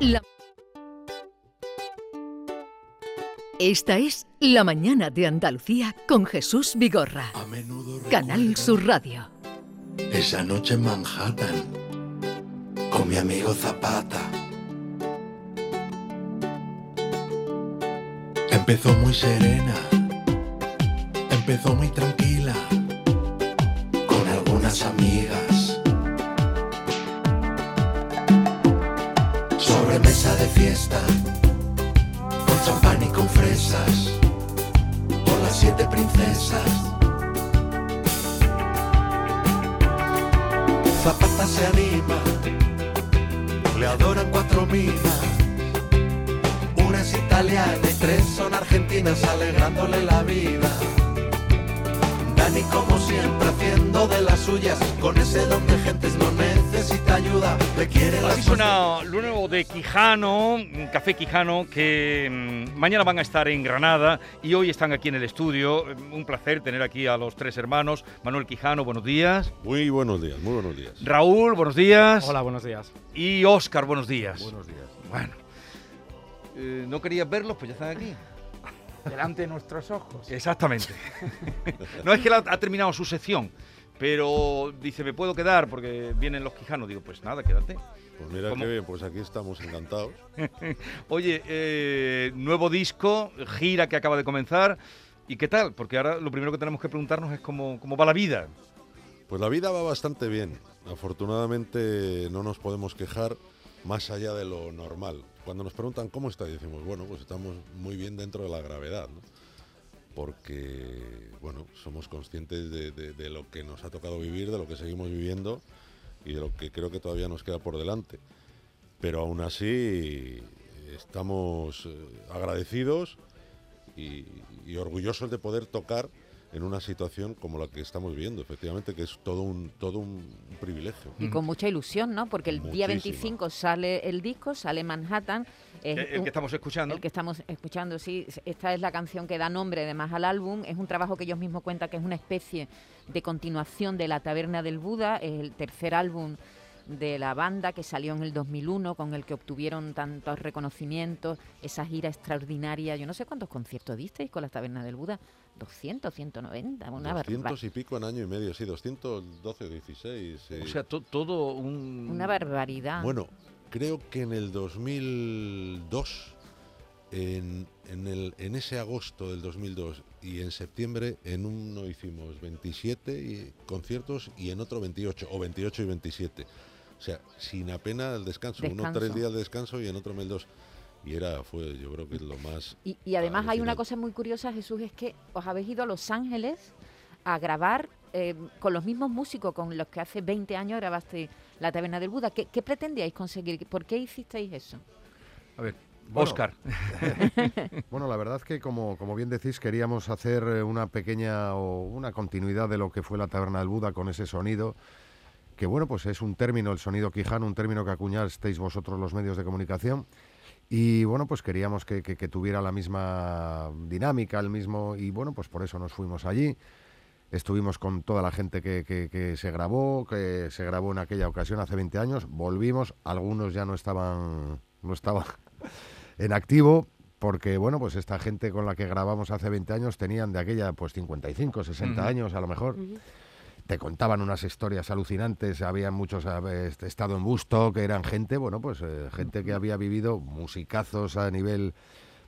La... Esta es La Mañana de Andalucía con Jesús Vigorra. A menudo Canal Sur Radio. Esa noche en Manhattan con mi amigo Zapata. Empezó muy serena, empezó muy tranquila, con algunas amigas. De fiesta, con champán y con fresas, con las siete princesas. Zapata se anima, le adoran cuatro minas. Una es italiana y tres son argentinas alegrándole la vida. Dani como siempre haciendo de las suyas, con ese don de gentes no necesita ayuda, le quiere Así suena lo nuevo de Quijano, Café Quijano, que mm, mañana van a estar en Granada y hoy están aquí en el estudio. Un placer tener aquí a los tres hermanos. Manuel Quijano, buenos días. Muy buenos días, muy buenos días. Raúl, buenos días. Hola, buenos días. Y Óscar, buenos días. Buenos días. Bueno, eh, no querías verlos, pues ya están aquí. Delante de nuestros ojos. Exactamente. no es que la- ha terminado su sección, pero dice, me puedo quedar porque vienen los Quijanos. Digo, pues nada, quédate. Pues mira ¿Cómo? qué bien, pues aquí estamos encantados. Oye, eh, nuevo disco, gira que acaba de comenzar. ¿Y qué tal? Porque ahora lo primero que tenemos que preguntarnos es cómo, cómo va la vida. Pues la vida va bastante bien. Afortunadamente no nos podemos quejar más allá de lo normal. Cuando nos preguntan cómo está, decimos, bueno, pues estamos muy bien dentro de la gravedad, ¿no? Porque, bueno, somos conscientes de, lo que nos ha tocado vivir, de lo que seguimos viviendo y de lo que creo que todavía nos queda por delante. Pero aún así estamos eh, agradecidos y, y orgullosos de poder tocar en una situación como la que estamos viviendo, efectivamente, que es todo un, todo un privilegio. Y con mucha ilusión, ¿no? Porque el día Muchísima. 25 sale el disco, sale Manhattan. es El, el un- que estamos escuchando. el que estamos escuchando, sí. Esta es la canción que da nombre además al álbum. Es un trabajo que ellos mismos cuentan que es una especie de continuación de La Taberna del Buda. El tercer álbum de la banda que salió en el 2001, con el que obtuvieron tantos reconocimientos, esa gira extraordinaria. Yo no sé cuántos conciertos disteis con La Taberna del Buda. 200, 190, una 200 barbaridad. y pico en año y medio, sí, 212 o 16. sí. O sea, to- todo un... Una barbaridad. Bueno, creo que en el 2002, en, en, el, en ese agosto del 2002 y en septiembre, en uno hicimos 27 y- conciertos y en otro 28, o 28 y 27. O sea, sin apenas el descanso, uno Descanso. tres días de descanso y en otro mes dos. Y era, fue, yo creo que es lo más... Y, y además hay una cosa muy curiosa, Jesús, es que os habéis ido a Los Ángeles a grabar eh, con los mismos músicos con los que hace 20 años grabaste La Taberna del Buda. ¿Qué, qué pretendíais conseguir? ¿Por qué hicisteis eso? A ver, Bueno, Óscar. Bueno, la verdad es que, como, como bien decís, queríamos hacer eh, una pequeña o una continuidad de lo que fue la Taberna del Buda con ese sonido, que bueno, pues es un término, el sonido quijano, un término que acuñasteis vosotros los medios de comunicación. Y bueno, pues queríamos que, que- que tuviera la misma dinámica, el mismo. Y bueno, pues por eso nos fuimos allí. Estuvimos con toda la gente que, se grabó, que se grabó en aquella ocasión hace 20 años. Volvimos, algunos ya no estaban, no estaban en activo, porque bueno, pues esta gente con la que grabamos hace 20 años tenían de aquella pues 55, 60 Ujú. años a lo mejor. Te contaban unas historias alucinantes, había muchos había est- estado en busto, que eran gente, bueno, pues eh, gente que había vivido musicazos a nivel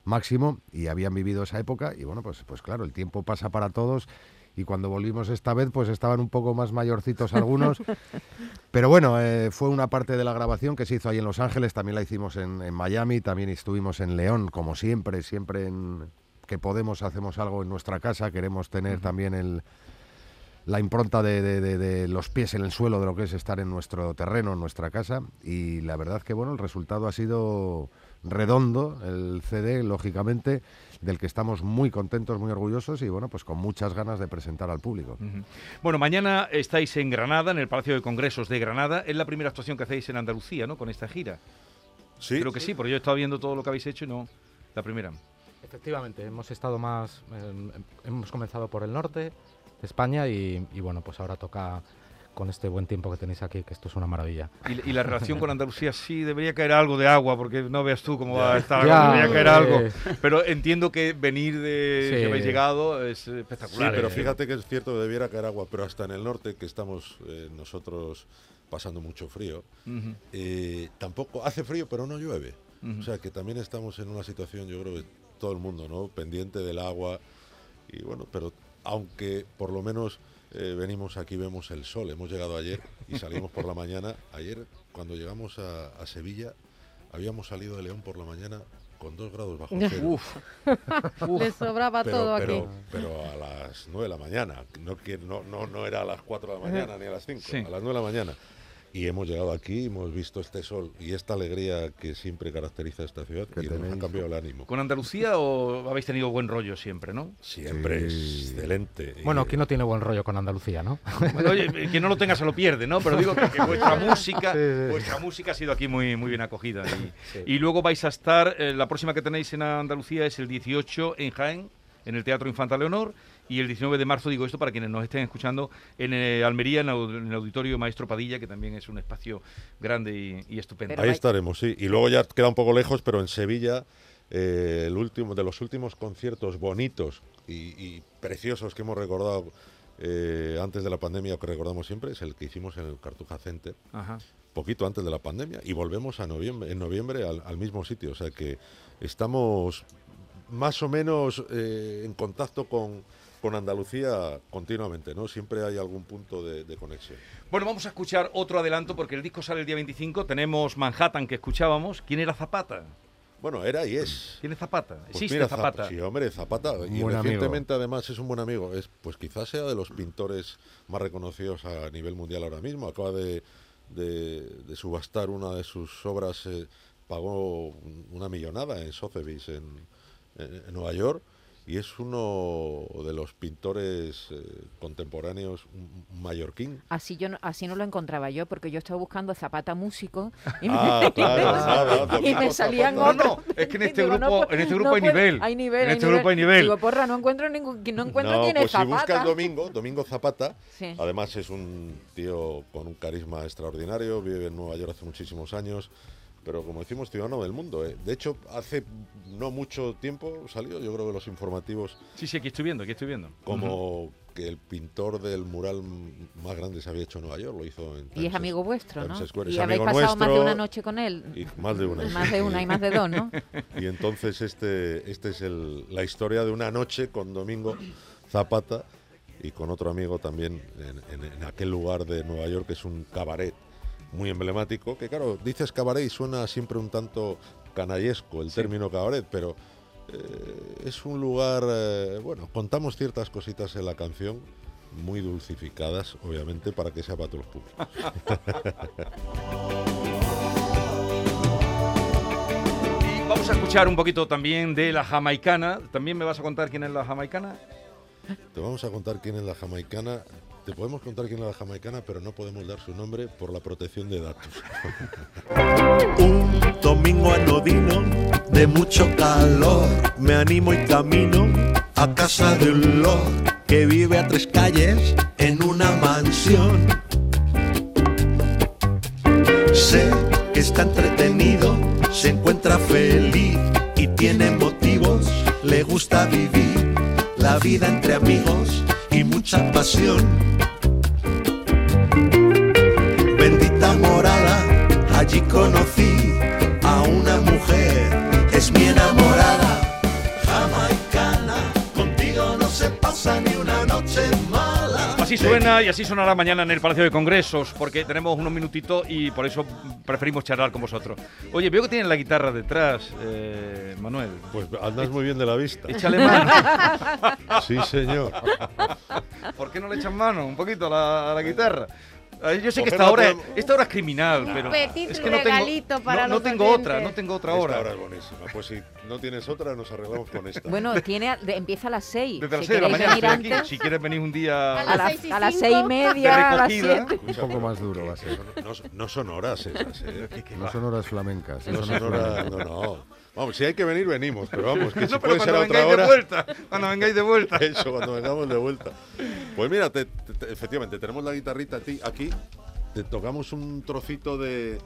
máximo y habían vivido esa época y bueno, pues pues claro, el tiempo pasa para todos y cuando volvimos esta vez pues estaban un poco más mayorcitos algunos. Pero bueno, eh, fue una parte de la grabación que se hizo ahí en Los Ángeles, también la hicimos en, en Miami, también estuvimos en León, como siempre, siempre en que podemos hacemos algo en nuestra casa, queremos tener también el, la impronta de, de- de- de los pies en el suelo de lo que es estar en nuestro terreno, en nuestra casa. Y la verdad que bueno, el resultado ha sido redondo, el CD, lógicamente, del que estamos muy contentos, muy orgullosos y bueno, pues con muchas ganas de presentar al público. Bueno, mañana estáis en Granada, en el Palacio de Congresos de Granada. Es la primera actuación que hacéis en Andalucía, ¿no? Con esta gira. Sí, Creo que sí, porque yo he estado viendo todo lo que habéis hecho y no la primera. Efectivamente, hemos estado más, eh, hemos comenzado por el norte de España y, y bueno, pues ahora toca con este buen tiempo que tenéis aquí, que esto es una maravilla. Y, y la relación con Andalucía sí debería caer algo de agua, porque no veas tú cómo va a estar, Ya, debería caer eh. algo. Pero entiendo que venir de Sí. que habéis llegado es Sí, espectacular. pero eh. fíjate que es cierto que debiera caer agua, pero hasta en el norte, que estamos eh, nosotros pasando mucho frío, eh, tampoco hace frío, pero no llueve. ujú. O sea que también estamos en una situación, yo creo que todo el mundo, ¿no? Pendiente del agua. Y bueno, pero aunque por lo menos eh, venimos aquí, vemos el sol. Hemos llegado ayer y salimos por la mañana. Ayer, cuando llegamos a, a Sevilla, habíamos salido de León por la mañana con dos grados bajo cero. Uf, Le sobraba pero, todo pero, aquí. pero a las 9 de la mañana, no, que no, no, no era a las 4 de la mañana ni a las 5, Sí. a las 9 de la mañana. Y hemos llegado aquí, hemos visto este sol y esta alegría que siempre caracteriza a esta ciudad Que y nos ha tenéis. cambiado el ánimo. ¿Con Andalucía o habéis tenido buen rollo siempre, no? Siempre Sí. excelente. Bueno, ¿quién no tiene buen rollo con Andalucía, no? Bueno, oye, que no lo tenga se lo pierde, ¿no? Pero digo que, que vuestra música, Sí, sí. vuestra música ha sido aquí muy, muy bien acogida. Y, Sí. y luego vais a estar, eh, la próxima que tenéis en Andalucía es el 18 en Jaén, en el Teatro Infanta Leonor, y el 19 de marzo, digo esto para quienes nos estén escuchando, en eh, Almería, en, el Auditorio Maestro Padilla, que también es un espacio grande y, y estupendo. Pero Ahí estaremos, sí. Y luego ya queda un poco lejos, pero en Sevilla, eh, el último de los últimos conciertos bonitos y, y preciosos que hemos recordado eh, antes de la pandemia, o que recordamos siempre, es el que hicimos en el Cartuja Center, Ajá. poquito antes de la pandemia, y volvemos a noviembre, en noviembre al, al mismo sitio. O sea que estamos más o menos eh, en contacto con, con Andalucía continuamente, ¿no? Siempre hay algún punto de, de conexión. Bueno, vamos a escuchar otro adelanto porque el disco sale el día 25. Tenemos Manhattan que escuchábamos. ¿Quién era Zapata? Bueno, era y es. ¿Quién es Zapata? Pues Existe mira, Zapata. Zap- Sí, hombre, Zapata. Y Buen amigo. recientemente además es un buen amigo. Es, pues quizás sea de los pintores más reconocidos a nivel mundial ahora mismo. Acaba de, de- de subastar una de sus obras, eh, pagó un- una millonada en Sotheby's en, en- en Nueva York. Y es uno de los pintores eh, contemporáneos, mallorquín. Así yo no, así no lo encontraba yo, porque yo estaba buscando Zapata músico y me, Ah, claro, y me salían No, no, es que en este Digo, grupo, no en este no grupo hay nivel. Hay nivel, En hay este grupo hay nivel. Digo, porra, no encuentro ningún, no encuentro No, quién pues es si buscas Zapata. Domingo, Domingo Zapata, Sí. además es un tío con un carisma extraordinario, vive en Nueva York hace muchísimos años, pero como decimos, ciudadano del mundo. ¿eh? De hecho, hace no mucho tiempo salió, yo creo que los informativos, Sí, sí, aquí estoy viendo, aquí estoy viendo. como que el pintor del mural más grande se había hecho en Nueva York, lo hizo en Y es amigo vuestro, ¿no? Square. Y Es habéis pasado más de una noche con él. Y más de una. Más de una y más de dos, ¿no? Y entonces este, este es el- la historia de una noche con Domingo Zapata y con otro amigo también en, en- en aquel lugar de Nueva York que es un cabaret muy emblemático, que claro, dices cabaret y suena siempre un tanto canallesco el término cabaret, pero eh, es un lugar, eh, bueno, contamos ciertas cositas en la canción, muy dulcificadas, obviamente, para que sea para todos los públicos. Y vamos a escuchar un poquito también de la jamaicana. ¿También me vas a contar quién es la jamaicana? Te vamos a contar quién es la jamaicana. Te podemos contar quién es la jamaicana, pero no podemos dar su nombre por la protección de datos. Un domingo anodino de mucho calor, me animo y camino a casa de un lord que vive a tres calles en una mansión. Sé que está entretenido, se encuentra feliz y tiene motivos, le gusta vivir la vida entre amigos y mucha pasión. Bendita morada, allí conocí Así suena y así sonará mañana en el Palacio de Congresos, porque tenemos unos minutitos y por eso preferimos charlar con vosotros. Oye, veo que tienen la guitarra detrás, eh, Manuel. Pues andas muy bien de la vista. Échale mano. Sí, señor. ¿Por qué no le echan mano un poquito a la, a la guitarra? Yo sé que esta hora, esta hora es criminal, Un pero petit es que no tengo, regalito para no, no tengo oyentes. otra, no tengo otra Esta hora. hora es buenísima. Pues si no tienes otra, nos arreglamos con esta. Bueno, tiene, a- de- empieza a las seis. Desde las si 6 de la mañana aquí. Si quieres venir un día A las las- seis y media, De a las. Un poco más duro va a ser. No, no son horas esas, ¿eh? No son horas flamencas. No son horas, no, no. Vamos, si hay que venir, venimos. Pero vamos, que si No, pero puede ser a otra vengáis de hora. vuelta, cuando vengáis de vuelta. Eso, cuando vengamos de vuelta. Pues mira, te- te- te- efectivamente, tenemos la guitarrita a ti aquí. Te tocamos un trocito de,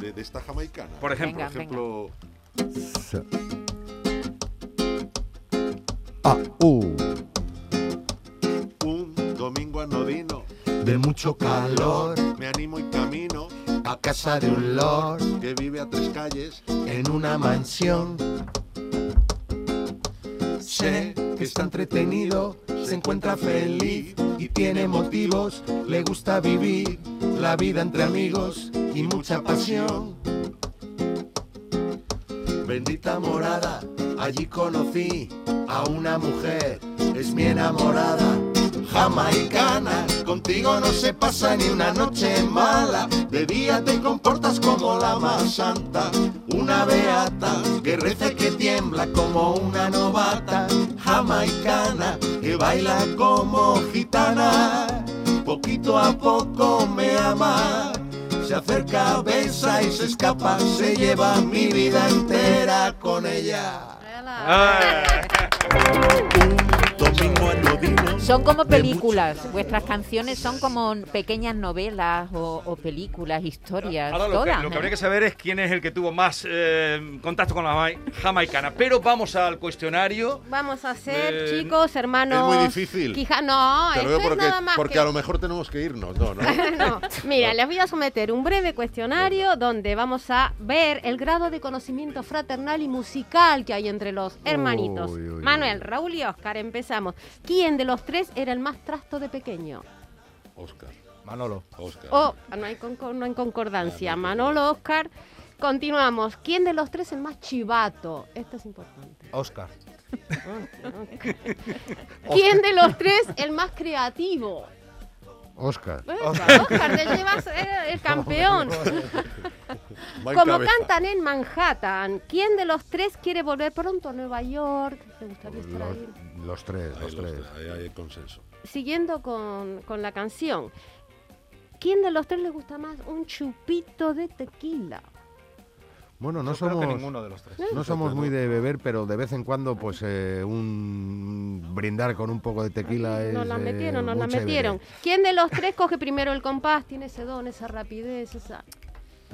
de, de esta jamaicana. Por ejemplo. Venga. Por ejemplo, Ah, uh. un domingo anodino De mucho calor me animo y camino a casa de un lord que vive a tres calles. en una mansión. Sé que está entretenido, se encuentra feliz y tiene motivos. Le gusta vivir la vida entre amigos y mucha pasión. Bendita morada, allí conocí a una mujer, es mi enamorada. Jamaicana, contigo no se pasa ni una noche mala. De día te comportas como la más santa, una beata que reza y que tiembla como una novata. Jamaicana que baila como gitana, poquito a poco me ama. Se acerca, besa y se escapa, se lleva mi vida entera con ella. Son como películas, vuestras canciones son como pequeñas novelas o, o películas, historias, Ahora lo que, todas. lo que habría que saber es quién es el que tuvo más eh, contacto con la jamai- jamaicana. Pero vamos al cuestionario. Vamos a hacer, Eh, chicos, hermanos. es muy difícil. Quija- No, Te lo es porque, nada más porque que- a lo mejor tenemos que irnos. No, no. No, Mira, les voy a someter un breve cuestionario donde vamos a ver el grado de conocimiento fraternal y musical que hay entre los hermanitos. Uy, uy, Manuel. Raúl y Oscar, empezamos. ¿Quién de los tres era el más trasto de pequeño? Oscar. Manolo. Oscar. Oh, no hay, concor- no hay concordancia. Ah, no hay Manolo, Oscar. Continuamos. ¿Quién de los tres es el más chivato? Esto es importante. Oscar. ¿Quién de los tres el más creativo? Oscar. Oscar, te llevas eh, el campeón. Va en Como cantan en Manhattan, ¿quién de los tres quiere volver pronto a Nueva York? ¿Te gustaría estar ahí? Los tres, Ahí, los los tres. tres, ahí hay consenso. Siguiendo con, con la canción, ¿quién de los tres le gusta más un chupito de tequila? Bueno, no Yo creo que somos, ninguno de los tres. no somos muy de beber, pero de vez en cuando, pues eh, un brindar con un poco de tequila es. Nos la eh, metieron, nos la metieron. ¿Quién de los tres coge primero el compás? Tiene ese don, esa rapidez, esa...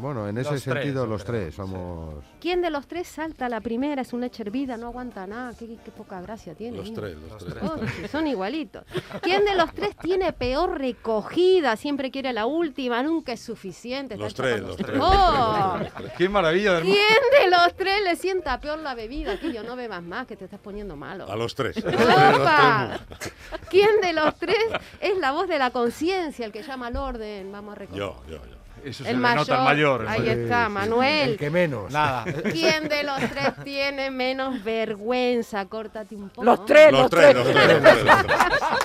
Bueno, en ese Los sentido, los creo, tres sí. somos. ¿Quién de los tres salta a la primera? Es una leche hervida, no aguanta nada. Qué, qué poca gracia tiene. Los tres, los tres. Oh, sí, son igualitos. ¿Quién de los tres tiene peor recogida? Siempre quiere la última, nunca es suficiente. Los tres, los tres. ¡Oh! Qué maravilla hermano. ¿Quién de los tres le sienta peor la bebida? Que yo no bebas más, que te estás poniendo malo. A los tres. A los tres, los ¡Opa! tres. ¿Quién de los tres es la voz de la conciencia, el que llama al orden? Vamos a recordar. Yo, yo, yo. Eso se El le mayor. nota al mayor. Ahí el- está, Sí, Manuel. El que menos. Nada. ¿Quién de los tres tiene menos vergüenza? Córtate un poco. Los tres, Los los tres, tres. los tres, los tres.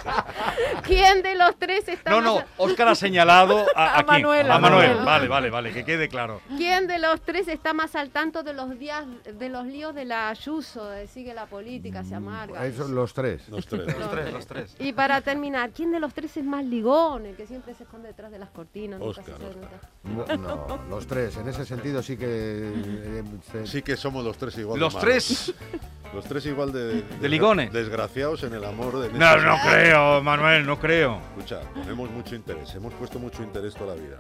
¿Quién de los tres está No, más no, Óscar ha señalado a, A a quién? Manuel, A Manuel. Manuel. Vale, vale, vale, que quede claro. ¿Quién de los tres está más al tanto de los días, de los líos de la Ayuso, de sigue la política, se amarga? Eso, los tres. Los tres. Los tres, los tres. Y para terminar, ¿quién de los tres es más ligón, el que siempre se esconde detrás de las cortinas? nunca se Oscar, Oscar. No, los tres. En ese sentido sí que. eh, se- Sí que somos los tres igual Los de malos. tres. Los tres igual de... De ligones. Desgraciados en el amor de... No, no creo, Manuel, no creo. Escucha, ponemos mucho interés. Hemos puesto mucho interés toda la vida.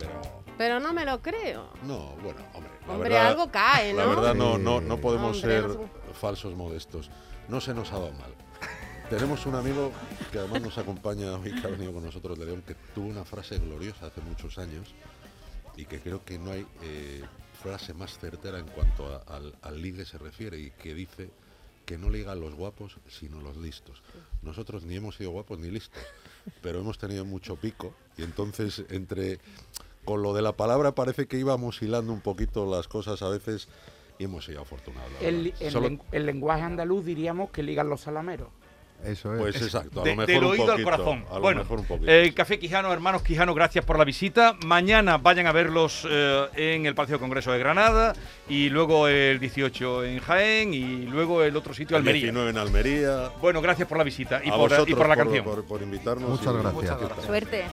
Pero... Pero no me lo creo. No, bueno, hombre. la Hombre, verdad- algo cae, ¿no? La verdad no, no, no podemos Hombre, ser no somos- falsos modestos. No se nos ha dado mal. Tenemos un amigo que además nos acompaña hoy, que ha venido con nosotros de León, que tuvo una frase gloriosa hace muchos años y que creo que no hay eh, frase más certera en cuanto a- al, al ligue se refiere y que dice que no ligan los guapos sino los listos. Nosotros ni hemos sido guapos ni listos, pero hemos tenido mucho pico y entonces entre con lo de la palabra parece que íbamos hilando un poquito las cosas a veces y hemos sido afortunados. El, Solo- el lenguaje andaluz diríamos que ligan los salameros. Eso es. pues exacto, a De- lo mejor del un oído al poquito, corazón. a lo Bueno, mejor un poquito. el Café Quijano, hermanos Quijano, gracias por la visita. Mañana vayan a verlos eh, en el Palacio de Congreso de Granada y luego el 18 en Jaén y luego el otro sitio, El Almería. 19 en Almería. Bueno, gracias por la visita y A por, y vosotros por la canción. Por, por invitarnos. Muchas y- gracias. Muchas gracias. Suerte.